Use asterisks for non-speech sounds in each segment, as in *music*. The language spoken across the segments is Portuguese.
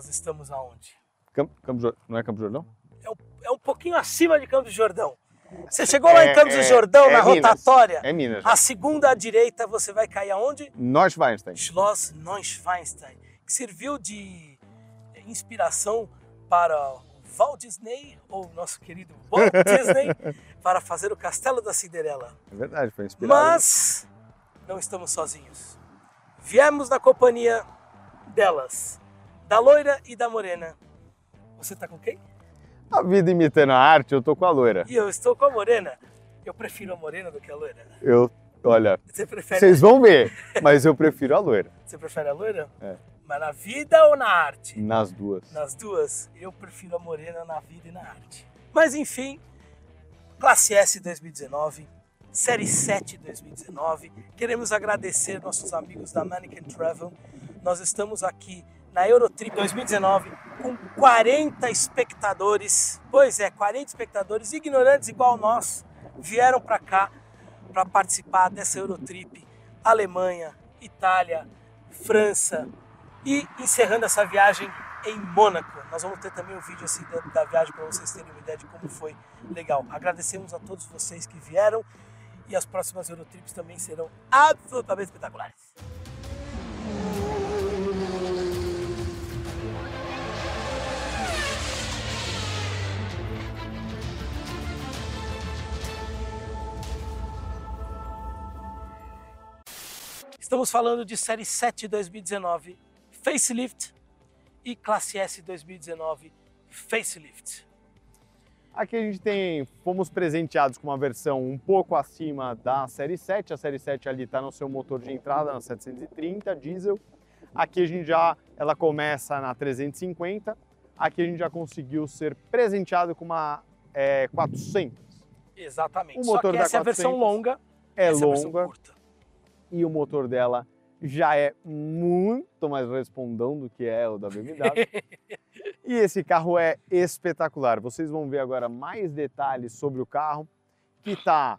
Nós estamos aonde? Campo, Campo, não é Campo Jordão? É um, é um pouquinho acima de Campos do Jordão. Você chegou lá em Campos do Jordão, é na Minas. rotatória. É Minas. A segunda à direita, você vai cair aonde? Neuschwanstein. Schloss Neuschwanstein, que serviu de inspiração para Walt Disney, ou nosso querido Walt *laughs* Disney, para fazer o Castelo da Cinderela. É verdade, foi inspirado. Mas não estamos sozinhos. Viemos na companhia delas, da loira e da morena. Você tá com quem? A vida imitando a arte, eu tô com a loira. E eu estou com a morena. Eu prefiro a morena do que a loira. Eu, olha, Você prefere, vocês vão *laughs* ver, mas eu prefiro a loira. você prefere a loira? É. Mas na vida ou na arte? Nas duas. Nas duas, eu prefiro a morena na vida e na arte. Mas enfim, Classe S 2019, Série 7 2019. Queremos agradecer nossos amigos da Mannequin Travel. Nós estamos aqui na Eurotrip 2019 com 40 espectadores. Pois é, 40 espectadores ignorantes igual nós vieram para cá para participar dessa Eurotrip. Alemanha, Itália, França, e encerrando essa viagem em Mônaco. Nós vamos ter também um vídeo assim da, viagem para vocês terem uma ideia de como foi legal. Agradecemos a todos vocês que vieram e as próximas Eurotrips também serão absolutamente espetaculares. Estamos falando de Série 7 2019 Facelift e Classe S 2019 Facelift. Aqui a gente tem, fomos presenteados com uma versão um pouco acima da Série 7. A Série 7 ali está no seu motor de entrada, na 730 diesel. Aqui a gente já, ela começa na 350. Aqui a gente já conseguiu ser presenteado com uma é, 400. Exatamente. O Só motor que da essa é a versão 400 longa, É essa é e o motor dela já é muito mais respondão do que é o da BMW. *laughs* e esse carro é espetacular. Vocês vão ver agora mais detalhes sobre o carro, que está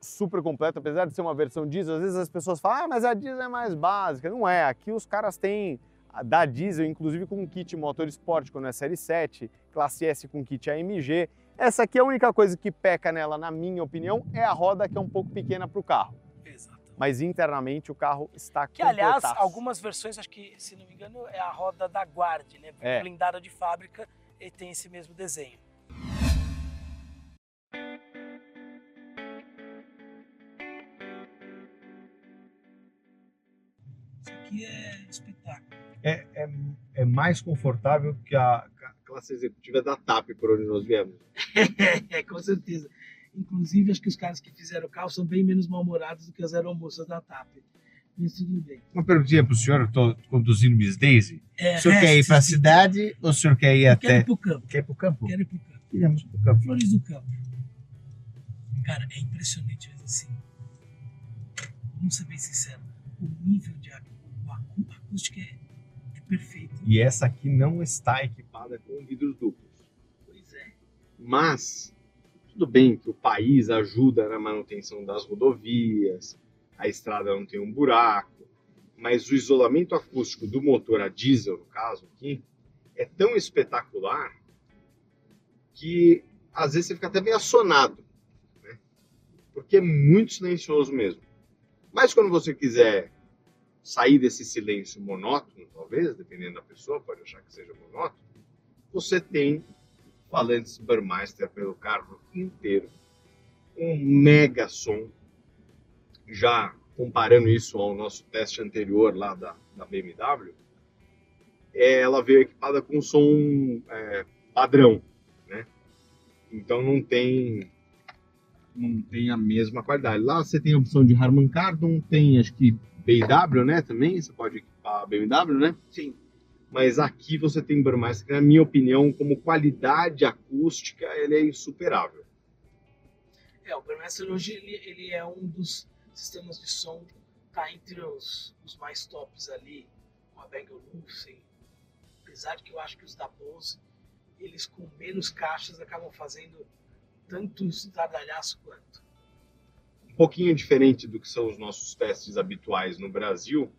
super completo, apesar de ser uma versão diesel. Às vezes as pessoas falam, ah, mas a diesel é mais básica. Não é. Aqui os caras têm da diesel, inclusive com kit motor esporte, quando é série 7, classe S com kit AMG. Essa aqui é a única coisa que peca nela, na minha opinião, é a roda que é um pouco pequena para o carro. Exato. Mas internamente o carro está Que, aliás, algumas versões, acho que, se não me engano, é a roda da Guard, né? É. Blindada de fábrica e tem esse mesmo desenho. Isso aqui é espetáculo. é, é, é mais confortável que a a classe executiva da TAP por onde nós viemos. *laughs* É, com certeza. Inclusive, acho que os caras que fizeram o carro são bem menos mal-humorados do que as aeromoças da TAP. Mas tudo bem. Uma perguntinha para o senhor, eu estou conduzindo Miss Daisy. É, O senhor quer ir para a cidade ou o senhor quer ir Quero até... ir pro campo. Quer ir para o campo? Quero ir pro campo. Iremos para o campo. Flores do Campo. Cara, é impressionante, mas assim. Vamos ser bem sinceros. O nível de o acústica é, é perfeito. E essa aqui não está equipada com vidros duplos. Pois é. Mas, tudo bem que o país ajuda na manutenção das rodovias, a estrada não tem um buraco, mas o isolamento acústico do motor a diesel, no caso aqui, é tão espetacular que às vezes você fica até meio assonado, né? porque é muito silencioso mesmo. Mas quando você quiser sair desse silêncio monótono, talvez, dependendo da pessoa, pode achar que seja monótono, você tem falantes Burmeister pelo carro inteiro. Um mega som. Já comparando isso ao nosso teste anterior lá da, da BMW, é, ela veio equipada com som é, padrão, né? Então não tem não tem a mesma qualidade. Lá você tem a opção de Harman Kardon, tem acho que BMW, né? Também você pode equipar BMW, né? Sim. Mas aqui você tem Burmeister, que na minha opinião, como qualidade acústica, ele é insuperável. É, o Burmester hoje ele, ele é um dos sistemas de som, tá entre os, os mais tops ali, com a Bang Olufsen. Apesar de que eu acho que os da Bose, eles com menos caixas acabam fazendo tanto estardalhaço quanto. Um pouquinho diferente do que são os nossos testes habituais no Brasil,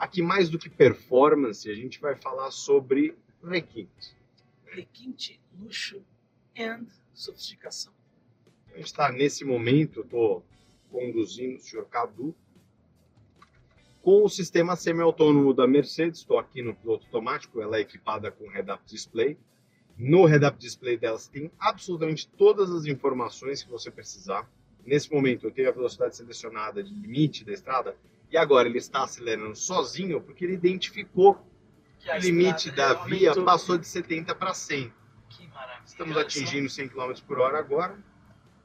Aqui, mais do que performance, a gente vai falar sobre requinte. Requinte, luxo and sofisticação. A gente está nesse momento, estou conduzindo o senhor Cadu com o sistema semi-autônomo da Mercedes. Estou aqui no piloto automático, ela é equipada com head-up display. No head-up display delas tem absolutamente todas as informações que você precisar. Nesse momento eu tenho a velocidade selecionada de limite da estrada e agora ele está acelerando sozinho porque ele identificou que o limite da via aumentou. passou de 70 para 100. Que maravilha. Estamos atingindo 100 km por hora agora.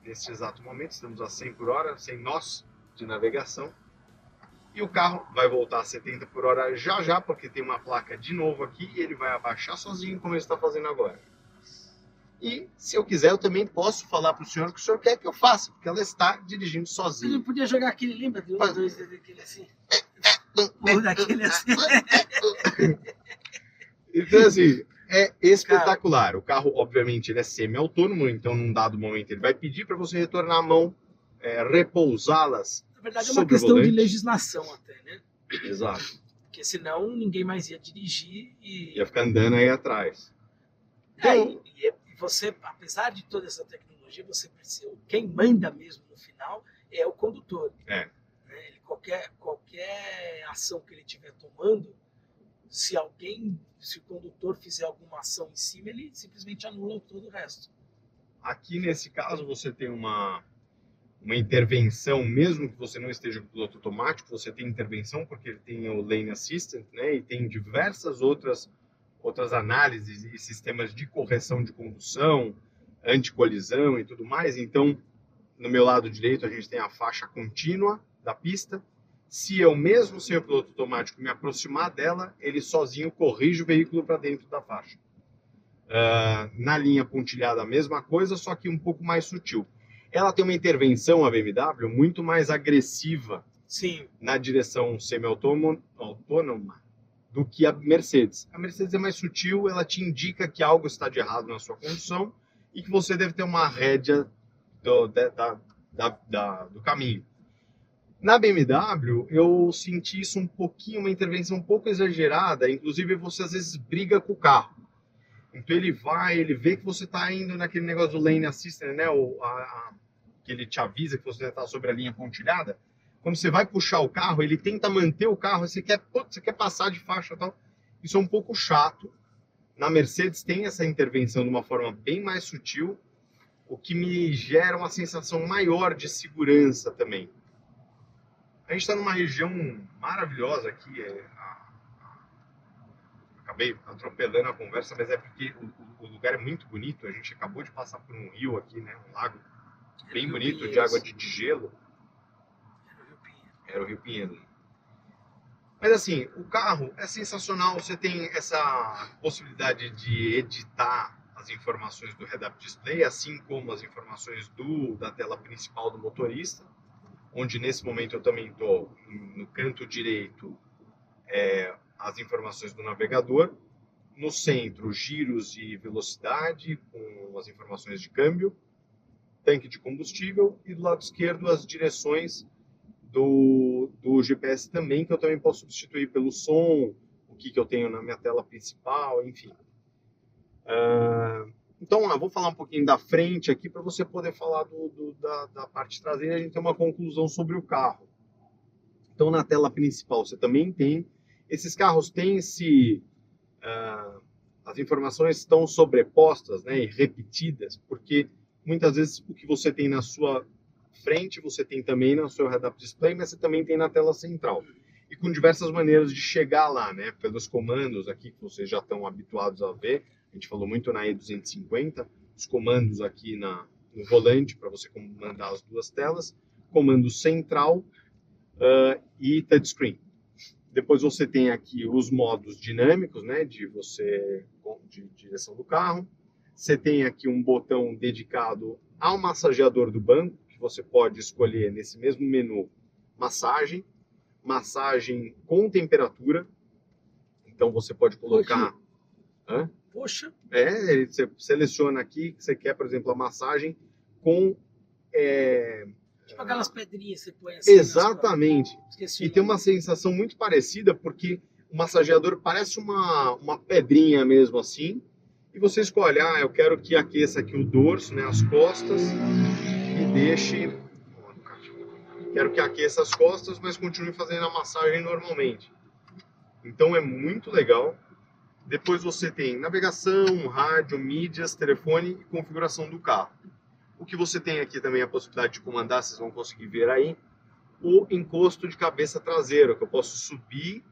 Nesse exato momento estamos a 100 por hora, sem nós de navegação. E o carro vai voltar a 70 por hora já já, porque tem uma placa de novo aqui e ele vai abaixar sozinho, como ele está fazendo agora. E se eu quiser, eu também posso falar para o senhor o que o senhor quer que eu faça, porque ela está dirigindo sozinha. Ele podia jogar aquele, lembra de um, dois, daquele assim? Ou daquele assim. *laughs* então, assim, é espetacular. Cara, o carro, obviamente, ele é semi-autônomo, então num dado momento ele vai pedir para você retornar a mão, é, repousá-las verdade, é uma questão de legislação até, né? Exato. Porque senão ninguém mais ia dirigir e. Ia ficar andando aí atrás. É, então... e, e você, apesar de toda essa tecnologia, você precisa. Quem manda mesmo no final é o condutor. É. Né? Ele, qualquer, qualquer ação que ele estiver tomando, se alguém, se o condutor fizer alguma ação em cima, ele simplesmente anula todo o resto. Aqui nesse caso você tem uma uma intervenção, mesmo que você não esteja com piloto automático, você tem intervenção porque ele tem o Lane Assistant, né? E tem diversas outras outras análises e sistemas de correção de condução, anticolisão e tudo mais. Então, no meu lado direito, a gente tem a faixa contínua da pista. Se eu mesmo sem o piloto automático me aproximar dela, ele sozinho corrige o veículo para dentro da faixa. Uh, na linha pontilhada, a mesma coisa, só que um pouco mais sutil ela tem uma intervenção, a BMW, muito mais agressiva Sim. na direção semi-autônoma do que a Mercedes. A Mercedes é mais sutil, ela te indica que algo está de errado na sua condução e que você deve ter uma rédea do, da, da, da, do caminho. Na BMW, eu senti isso um pouquinho, uma intervenção um pouco exagerada, inclusive você às vezes briga com o carro. Então ele vai, ele vê que você está indo naquele negócio do lane assistant, né? O, a, a, que ele te avisa que você está sobre a linha pontilhada, quando você vai puxar o carro, ele tenta manter o carro, você quer, você quer passar de faixa e tal. Isso é um pouco chato. Na Mercedes tem essa intervenção de uma forma bem mais sutil, o que me gera uma sensação maior de segurança também. A gente está numa região maravilhosa aqui. É, acabei atropelando a conversa, mas é porque o, o, lugar é muito bonito. A gente acabou de passar por um rio aqui, né, um lago bem bonito, de água de, de gelo. Era o Rio Pinheiro. Mas assim, o carro é sensacional. Você tem essa possibilidade de editar as informações do head-up display, assim como as informações do, da tela principal do motorista, onde nesse momento eu também estou no canto direito é, as informações do navegador, no centro giros e velocidade com as informações de câmbio, tanque de combustível e do lado esquerdo as direções do, do GPS também, que eu também posso substituir pelo som, o que, que eu tenho na minha tela principal, enfim. Uh, então, eu vou falar um pouquinho da frente aqui para você poder falar do, do, da, da parte traseira a gente ter uma conclusão sobre o carro. Então, na tela principal você também tem. Esses carros têm esse. Uh, as informações estão sobrepostas né, e repetidas, porque muitas vezes o que você tem na sua frente, você tem também no seu head-up display, mas você também tem na tela central. E com diversas maneiras de chegar lá, né? Pelos comandos aqui que vocês já estão habituados a ver. A gente falou muito na E250, os comandos aqui na, no volante para você comandar as duas telas, comando central uh, e touchscreen. Depois você tem aqui os modos dinâmicos, né? De você de direção do carro, você tem aqui um botão dedicado ao massageador do banco, você pode escolher nesse mesmo menu massagem, massagem com temperatura. Então você pode colocar. Hã? Poxa! É, você seleciona aqui que você quer, por exemplo, a massagem com é, Tipo aquelas pedrinhas que você põe assim. nas Exatamente. Esqueci E tem uma sensação muito parecida, porque o massageador parece uma, uma pedrinha mesmo assim. E você escolhe, ah, eu quero que aqueça aqui o dorso, né, as costas, e deixe. Quero que aqueça as costas, mas continue fazendo a massagem normalmente. Então é muito legal. Depois você tem navegação, rádio, mídias, telefone e configuração do carro. O que você tem aqui também é a possibilidade de comandar, vocês vão conseguir ver aí, o encosto de cabeça traseiro, que eu posso subir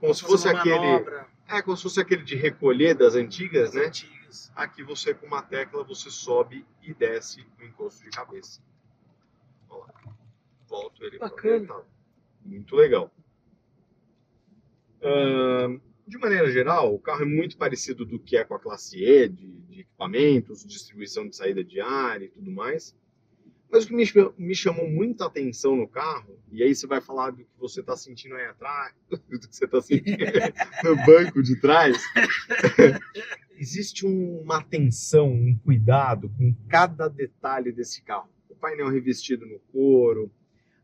como se fosse aquele. manobra É, como se fosse aquele de recolher das antigas, das né? antigas. Aqui você com uma tecla você sobe e desce o encosto de cabeça. Olha lá. Volto ele para. Muito legal. Ahn, de maneira geral, o carro é muito parecido do que é com a classe E, de, de equipamentos, distribuição de saída de ar e tudo mais. Mas o que me, chamou muita atenção no carro, e aí você vai falar do que você está sentindo aí atrás, *laughs* do que você está sentindo *laughs* no banco de trás, *laughs* existe uma atenção, um cuidado com cada detalhe desse carro. O painel revestido no couro,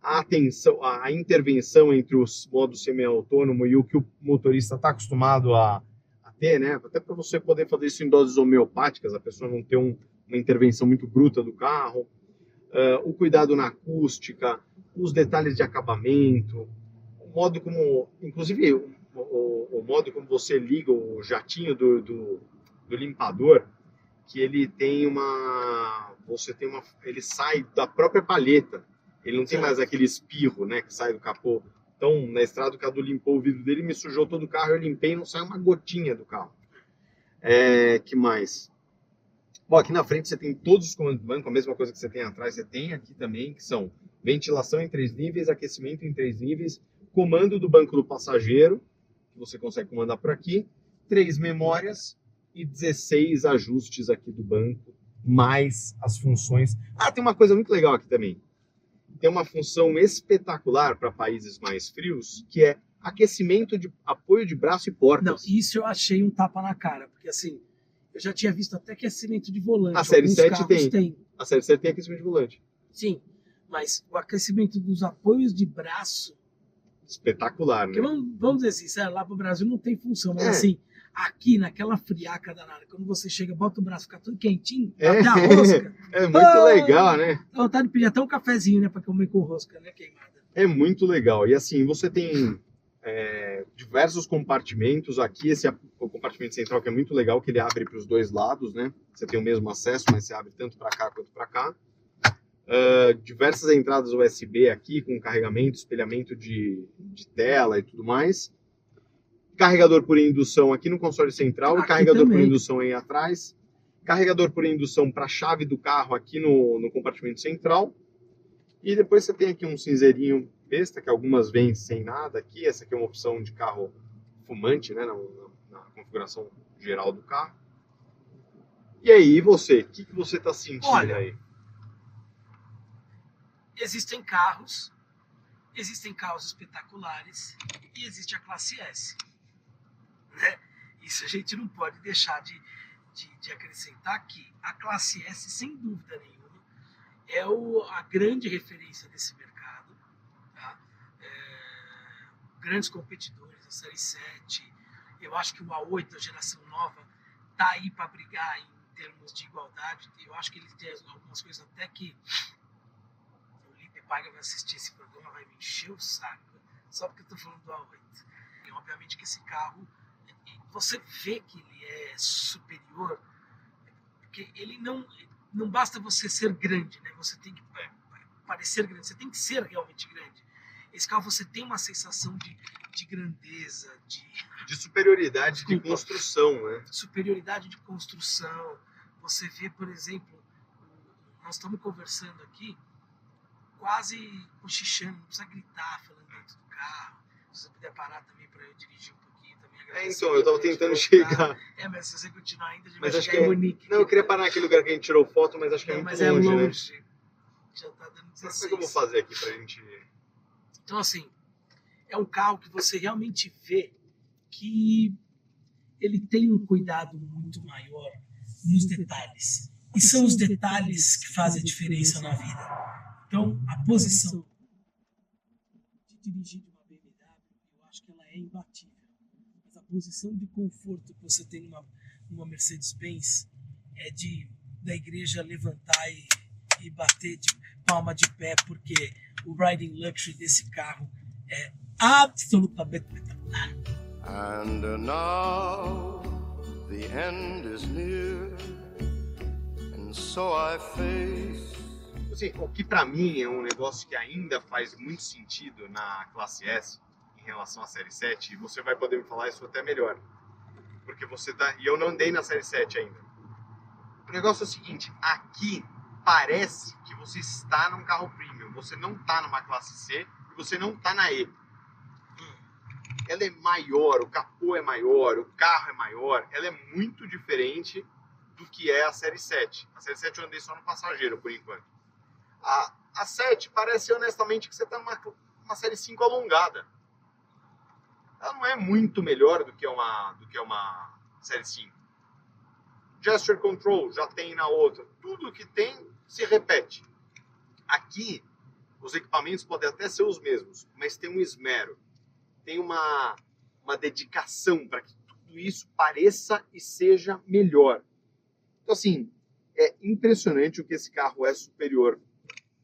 a atenção, a intervenção entre os modos semi-autônomo e o que o motorista está acostumado a, a ter, né? Até para você poder fazer isso em doses homeopáticas, a pessoa não ter um- uma intervenção muito bruta do carro. Ah, o cuidado na acústica, os detalhes de acabamento, o modo como, inclusive, o, o- o modo como você liga o jatinho do, do, do limpador, que ele tem uma, você tem uma, ele sai da própria palheta, ele não tem mais aquele espirro, né, que sai do capô. Então, na estrada, o Cadu limpou o vidro dele, me sujou todo o carro, eu limpei e não sai uma gotinha do carro. É, que mais? Bom, aqui na frente você tem todos os comandos do banco, a mesma coisa que você tem atrás, você tem aqui também, que são ventilação em três níveis, aquecimento em três níveis, comando do banco do passageiro, que você consegue comandar por aqui, três memórias e 16 ajustes aqui do banco, mais as funções. Ah, tem uma coisa muito legal aqui também. Tem uma função espetacular para países mais frios, que é aquecimento de apoio de braço e Não, portas. isso eu achei um tapa na cara, porque assim, eu já tinha visto até aquecimento de volante. A série Alguns 7 carros tem. A série 7 tem aquecimento de volante. Sim, mas o aquecimento dos apoios de braço, Espetacular, né? vamos, vamos dizer assim, sério, lá pro Brasil não tem função, mas É. assim, aqui naquela friaca danada, quando você chega, bota o braço, fica tudo quentinho, É. até *laughs* a rosca, É muito Ah! legal, né? dá vontade de pedir até um cafezinho, né, pra comer com rosca, né, queimada. É muito legal. E assim, você tem é, diversos compartimentos. Aqui, esse o compartimento central que é muito legal, que ele abre para os dois lados, né? Você tem o mesmo acesso, mas você abre tanto para cá quanto para cá. Ah, diversas entradas USB aqui, com carregamento, espelhamento de, de tela e tudo mais. Carregador por indução aqui no console central e Aqui carregador por também. indução aí atrás. Carregador por indução para a chave do carro aqui no, no compartimento central. E depois você tem aqui um cinzeirinho besta, que algumas vêm sem nada aqui. Essa aqui é uma opção de carro fumante, né? Na, na- configuração geral do carro. E aí, e você? O que, que você está sentindo Olha, aí? Existem carros, existem carros espetaculares e existe a classe S. né? Isso a gente não pode deixar de, de, de acrescentar que a classe S, sem dúvida nenhuma, é o, a grande referência desse mercado. tá? É, grandes competidores, a Série 7. Eu acho que o A8, a geração nova, tá aí para brigar em termos de igualdade. Eu acho que ele tem algumas coisas até que o Lipe Paga vai assistir esse programa, vai me encher o saco, só porque eu tô falando do A8. E obviamente que esse carro, você vê que ele é superior, porque ele não, não basta você ser grande, né? Você tem que parecer grande, você tem que ser realmente grande. Esse carro você tem uma sensação de, de grandeza, de De superioridade de Desculpa. construção, né? superioridade de construção. Você vê, por exemplo, nós estamos conversando aqui, quase cochichando, não precisa gritar falando dentro do carro. Se você puder parar também para eu dirigir um também. É, então, eu tava tentando chegar. É, mas se você continuar ainda, a gente Mas vai acho chegar que em é- Munique. Não, eu queria parar naquele lugar que a gente tirou foto, mas acho que é Não, muito mas é longe, né? longe. Já tá dando Como é 16. que eu vou fazer aqui pra gente. Então, assim, é um carro que você realmente vê que ele tem um cuidado muito maior nos detalhes. E são os detalhes que fazem a diferença na vida. Então, a posição de dirigir de uma BMW, eu acho que ela é imbatível. Posição de conforto que você tem numa, numa Mercedes-Benz é de da igreja levantar e, e bater de palma de pé, porque o riding luxury desse carro é absolutamente espetacular. And now the end is near, and so I face. Assim, o que para mim é um negócio que ainda faz muito sentido na classe S relação à série 7, e você vai poder me falar isso até melhor. Porque você tá. E eu não andei na série 7 ainda. O negócio é o seguinte, aqui parece que você está num carro premium, você não está numa classe C e você não está na E. Ela é maior, o capô é maior, o carro é maior, ela é muito diferente do que é a série 7. A série 7 eu andei só no passageiro por enquanto. A, a 7 parece honestamente que você está numa uma série 5 alongada. Ela não é muito melhor do que uma, do que uma série 5 gesture control já tem na outra. Tudo que tem se repete. Aqui, os equipamentos podem até ser os mesmos, mas tem um esmero, tem uma, uma dedicação para que tudo isso pareça e seja melhor. Então, assim, é impressionante o que esse carro é superior.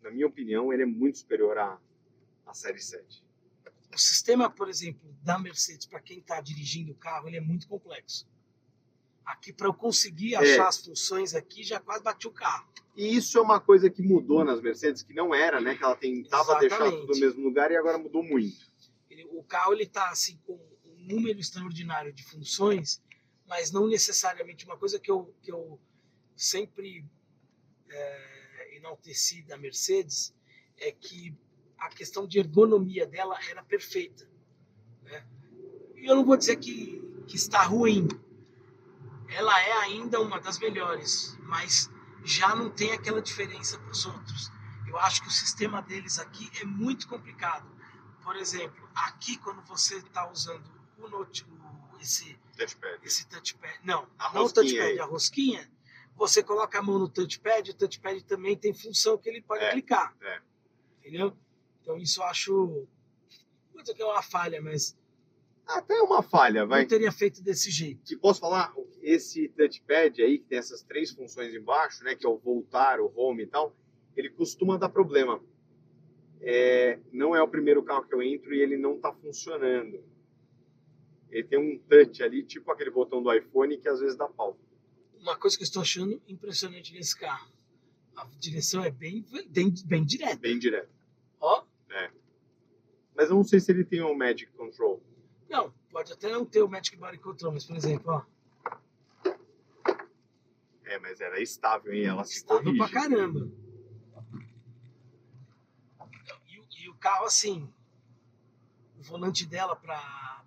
Na minha opinião, ele é muito superior à, à Série 7. O sistema, por exemplo, da Mercedes, para quem está dirigindo o carro, ele é muito complexo. Aqui, para eu conseguir achar É. as funções aqui, já quase bati o carro. E isso é uma coisa que mudou nas Mercedes, que não era, né? Que ela tentava deixar tudo no mesmo lugar e agora mudou muito. Ele- o carro ele está assim com um número extraordinário de funções, mas não necessariamente uma coisa que eu, que eu sempre é, enalteci da Mercedes é que a questão de ergonomia dela era perfeita. Né? E eu não vou dizer que, que está ruim. Ela é ainda uma das melhores, mas já não tem aquela diferença para os outros. Eu acho que o sistema deles aqui é muito complicado. Por exemplo, aqui quando você está usando o note, o- esse, Touchpad. esse touchpad, não, A não o touchpad, aí. a rosquinha, você coloca a mão no touchpad, o touchpad também tem função que ele pode É, clicar. é. Entendeu? Então isso eu acho. Dizer que é uma falha, mas Até uma falha, vai. não teria feito desse jeito. E posso falar, esse touchpad aí, que tem essas três funções embaixo, né? Que é o voltar, o home e tal, ele costuma dar problema. É, não é o primeiro carro que eu entro e ele não está funcionando. Ele tem um touch ali, tipo aquele botão do iPhone, que às vezes dá pau. Uma coisa que eu estou achando impressionante nesse carro. A direção é bem, bem, bem direta. Bem direto. Mas eu não sei se ele tem um Magic Control. não, pode até não ter o Magic Body Control, mas por exemplo, ó, É, mas ela é estável, hein? Ela se estável corrige. pra caramba. E, o- e o carro, assim, o volante dela pra.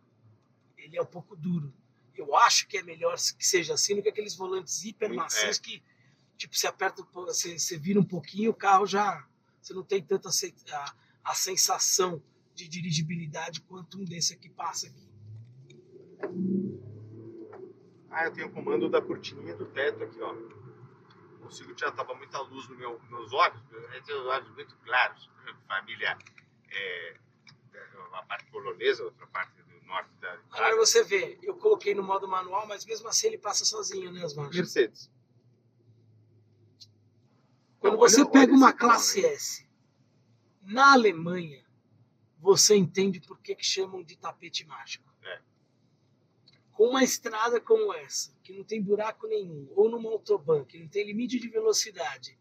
Ele é um pouco duro. Eu acho que é melhor que seja assim do que aqueles volantes hiper macios É. que, tipo, você aperta, você, você vira um pouquinho, o carro já. Você não tem tanta a, a sensação de dirigibilidade quanto um desse aqui passa aqui. Ah, eu tenho o comando da cortininha do teto aqui, ó. Consigo tirar, tava muita luz no meu, nos meus olhos, eu tenho os olhos muito claros. Família, é, uma parte polonesa, outra parte do norte da Agora Itália. você vê, eu coloquei no modo manual, mas mesmo assim ele passa sozinho, né, marchas? Mercedes. Quando Olha- você olha pega uma esse carro, classe? S na Alemanha, você entende por que, que chamam de tapete mágico. É. Com uma estrada como essa, que não tem buraco nenhum, ou numa autobahn, que não tem limite de velocidade,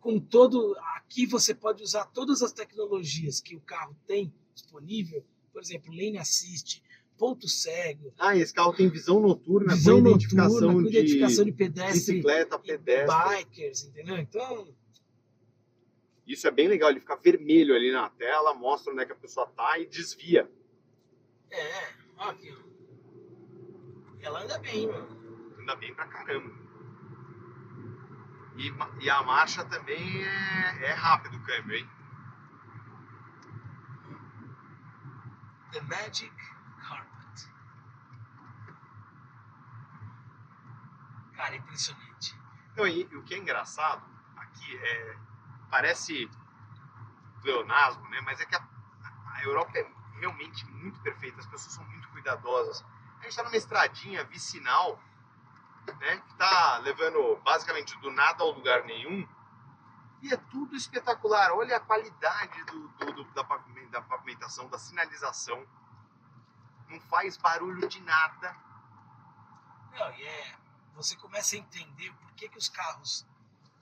com todo. Aqui você pode usar todas as tecnologias que o carro tem disponível, por exemplo, lane assist, ponto cego, Ah, esse carro tem visão noturna visão com noturna, identificação com de identificação de pedestre bicicleta, e pedestre. bikers, entendeu? Então, Isso é bem legal, ele fica vermelho ali na tela, mostra onde é que a pessoa tá e desvia. é, ó aqui, ó. Ela anda bem, mano. Anda bem pra caramba. E, e a marcha também é, é rápido o câmbio, hein? The Magic Carpet. Cara, impressionante. Não, e, e o que é engraçado aqui é. Parece. pleonasmo, né? Mas é que a, a Europa é realmente muito perfeita, as pessoas são muito cuidadosas. A gente está numa estradinha vicinal, né? Que está levando basicamente do nada ao lugar nenhum. E é tudo espetacular. Olha a qualidade do, do, do da, da pavimentação, da sinalização. Não faz barulho de nada. Não, e é, você começa a entender por que, que os carros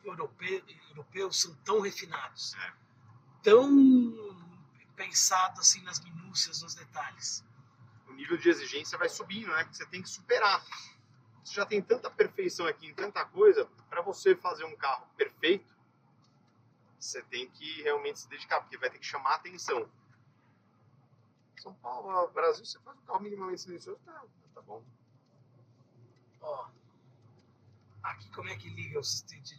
europeus, europeus são tão refinados. É. Tão pensados assim nas minúcias, nos detalhes. O nível de exigência vai subindo, né? Porque você tem que superar. Você já tem tanta perfeição aqui em tanta coisa, para você fazer um carro perfeito, você tem que realmente se dedicar, porque vai ter que chamar a atenção. São Paulo, Brasil, você faz um carro minimamente silencioso, tá, tá bom. Ó, aqui como é que liga o sistema de,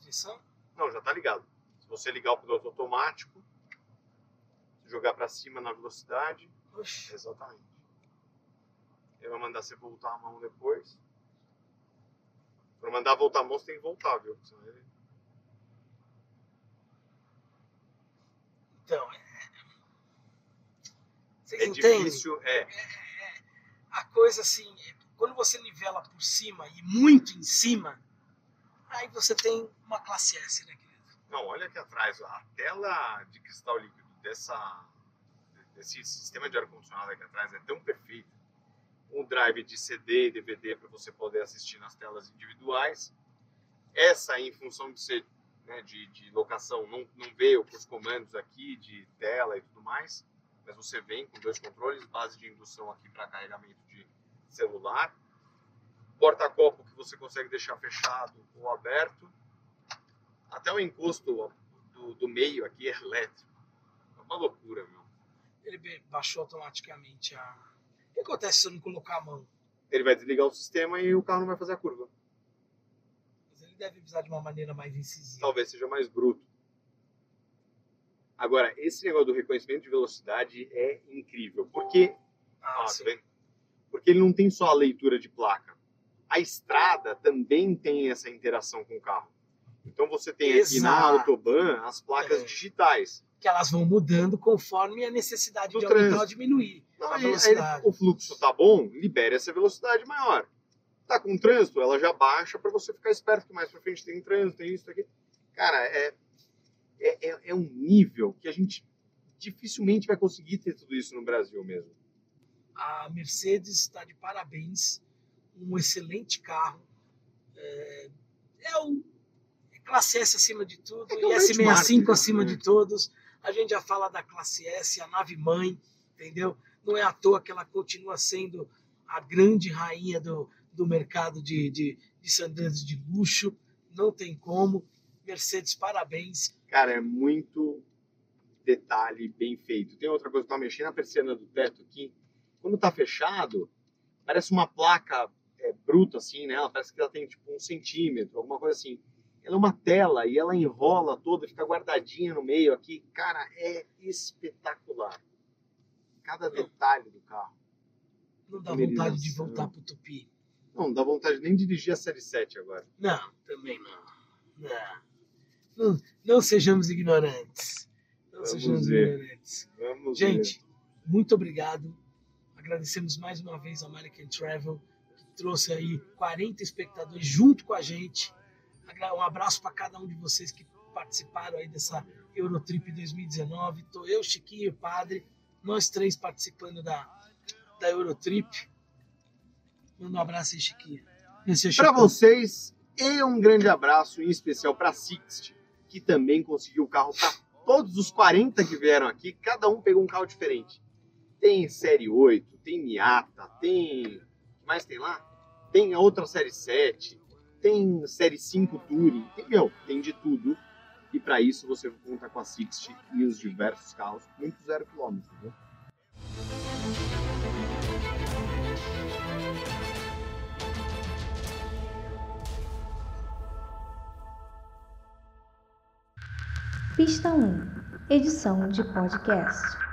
direção? Não, já tá ligado. Se você ligar o piloto automático, jogar para cima na velocidade, Oxi, exatamente. Ele vai mandar você voltar a mão depois. Pra mandar voltar a mão, você tem que voltar, viu? Senão ele- então, é... Vocês É entendem? difícil, é. A coisa assim, é, quando você nivela por cima e muito em cima, aí você tem uma classe S, né, querido? Não, olha aqui atrás, a tela de cristal líquido dessa, desse sistema de ar-condicionado aqui atrás é tão perfeita. Um drive de CD e DVD para você poder assistir nas telas individuais. Essa em função de ser né, de, de locação, não, não veio com os comandos aqui de tela e tudo mais, mas você vem com dois controles, base de indução aqui para carregamento de celular, porta-copo que você consegue deixar fechado ou aberto, até o encosto do, do meio aqui é elétrico. É uma loucura, meu. Ele baixou automaticamente a. O que acontece se eu não colocar a mão? Ele vai desligar o sistema e o carro não vai fazer a curva. Mas ele deve avisar de uma maneira mais incisiva. Talvez seja mais bruto. Agora, esse negócio do reconhecimento de velocidade é incrível. Porque, Ah, ó, tá vendo? Porque ele não tem só a leitura de placa. A estrada também tem essa interação com o carro. Então você tem aqui na Exato. Autobahn as placas É. digitais. Que elas vão mudando conforme a necessidade Do de aumentar ou diminuir Não, a aí- aí velocidade. o fluxo tá bom, libere essa velocidade maior. Tá com trânsito, ela já baixa para você ficar esperto que mais pra frente tem trânsito, tem isso, aqui. Cara, é, é, é, é um nível que a gente dificilmente vai conseguir ter tudo isso no Brasil mesmo. A Mercedes está de parabéns. Um excelente carro. É, é o é classe S acima de tudo É e é o S65 benchmark, acima né? de todos. A gente já fala da classe S, a nave mãe, entendeu? Não é à toa que ela continua sendo a grande rainha do, do mercado de, de, de sedãs de luxo. Não tem como. Mercedes, parabéns. Cara, é muito detalhe bem feito. Tem outra coisa que tá mexendo na persiana do teto aqui. Quando tá fechado, parece uma placa é, bruta assim, né? Ela parece que ela tem tipo um centímetro, alguma coisa assim. Ela é uma tela e ela enrola toda, fica guardadinha no meio aqui. Cara, é espetacular. Cada detalhe do carro. Não dá vontade de voltar pro Tupi. Não, não dá vontade nem de dirigir a série 7 agora. Não, também não. Não, não, não sejamos ignorantes. Não Vamos sejamos ver. ignorantes. Vamos Gente, muito obrigado. Agradecemos mais uma vez a American Travel, que trouxe aí 40 espectadores junto com a gente. Um abraço para cada um de vocês que participaram aí dessa Eurotrip 2019. Tô eu, Chiquinho e o Padre, nós três participando da, da Eurotrip. Manda um abraço aí, Chiquinho. É Para vocês, e um grande abraço em especial para Sixt, que também conseguiu o carro para todos os 40 que vieram aqui, cada um pegou um carro diferente. Tem série 8, tem Miata, tem. O que mais tem lá? Tem a outra série 7, tem série 5 Touring, tem, meu, tem de tudo. E para isso você conta com a Sixt e os diversos carros, muito zero quilômetro. Né? Pista 1 Edição de podcast.